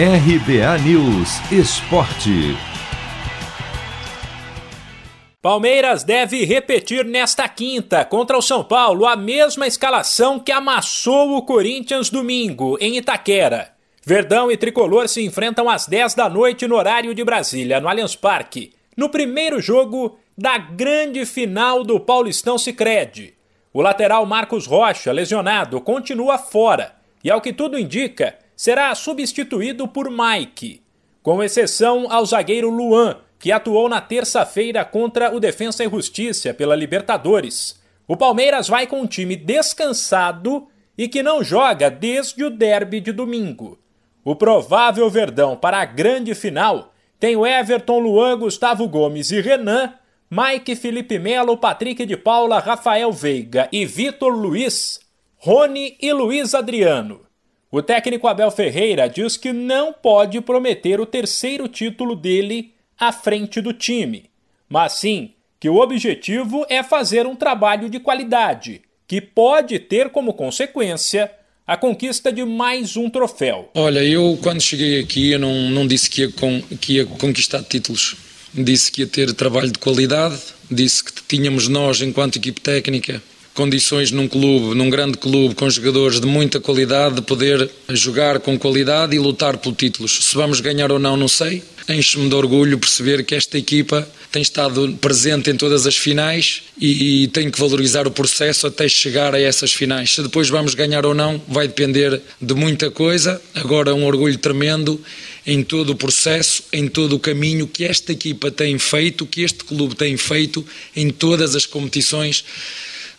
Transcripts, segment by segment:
RBA News Esporte. Palmeiras deve repetir nesta quinta contra o São Paulo a mesma escalação que amassou o Corinthians domingo em Itaquera. Verdão e Tricolor se enfrentam às 10 da noite no horário de Brasília, no Allianz Parque, no primeiro jogo da grande final do Paulistão Sicredi. O lateral Marcos Rocha, lesionado, continua fora e, ao que tudo indica, será substituído por Mike, com exceção ao zagueiro Luan, que atuou na terça-feira contra o Defensa e Justiça pela Libertadores. O Palmeiras vai com um time descansado e que não joga desde o derby de domingo. O provável Verdão para a grande final tem o Everton, Luan, Gustavo Gomes e Renan, Mike, Felipe Melo, Patrick de Paula, Rafael Veiga e Vitor Luiz, Rony e Luiz Adriano. O técnico Abel Ferreira diz que não pode prometer o terceiro título dele à frente do time, mas sim que o objetivo é fazer um trabalho de qualidade, que pode ter como consequência a conquista de mais um troféu. Olha, eu quando cheguei aqui eu não, não disse que ia, que ia conquistar títulos. Disse que ia ter trabalho de qualidade, disse que tínhamos nós, enquanto equipe técnica, condições num clube, num grande clube, com jogadores de muita qualidade, de poder jogar com qualidade e lutar por títulos. Se vamos ganhar ou não, não sei. Enche-me de orgulho perceber que esta equipa tem estado presente em todas as finais e, e tem que valorizar o processo até chegar a essas finais. Se depois vamos ganhar ou não, vai depender de muita coisa. Agora, um orgulho tremendo em todo o processo, em todo o caminho que esta equipa tem feito, que este clube tem feito em todas as competições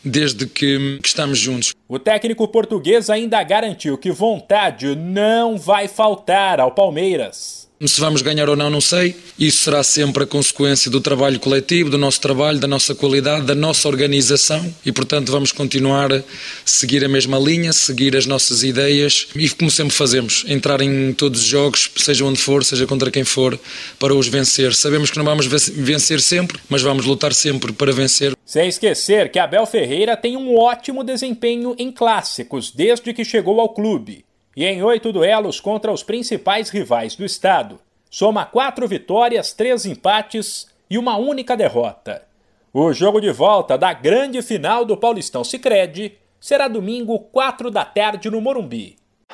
desde que, que estamos juntos. O técnico português ainda garantiu que vontade não vai faltar ao Palmeiras. Se vamos ganhar ou não, não sei. Isso será sempre a consequência do trabalho coletivo, do nosso trabalho, da nossa qualidade, da nossa organização e, portanto, vamos continuar a seguir a mesma linha, seguir as nossas ideias e, como sempre fazemos, entrar em todos os jogos, seja onde for, seja contra quem for, para os vencer. Sabemos que não vamos vencer sempre, mas vamos lutar sempre para vencer. Sem esquecer que Abel Ferreira tem um ótimo desempenho em clássicos desde que chegou ao clube e em oito duelos contra os principais rivais do estado. Soma quatro vitórias, três empates e uma única derrota. O jogo de volta da grande final do Paulistão Sicredi será domingo, quatro da tarde, no Morumbi.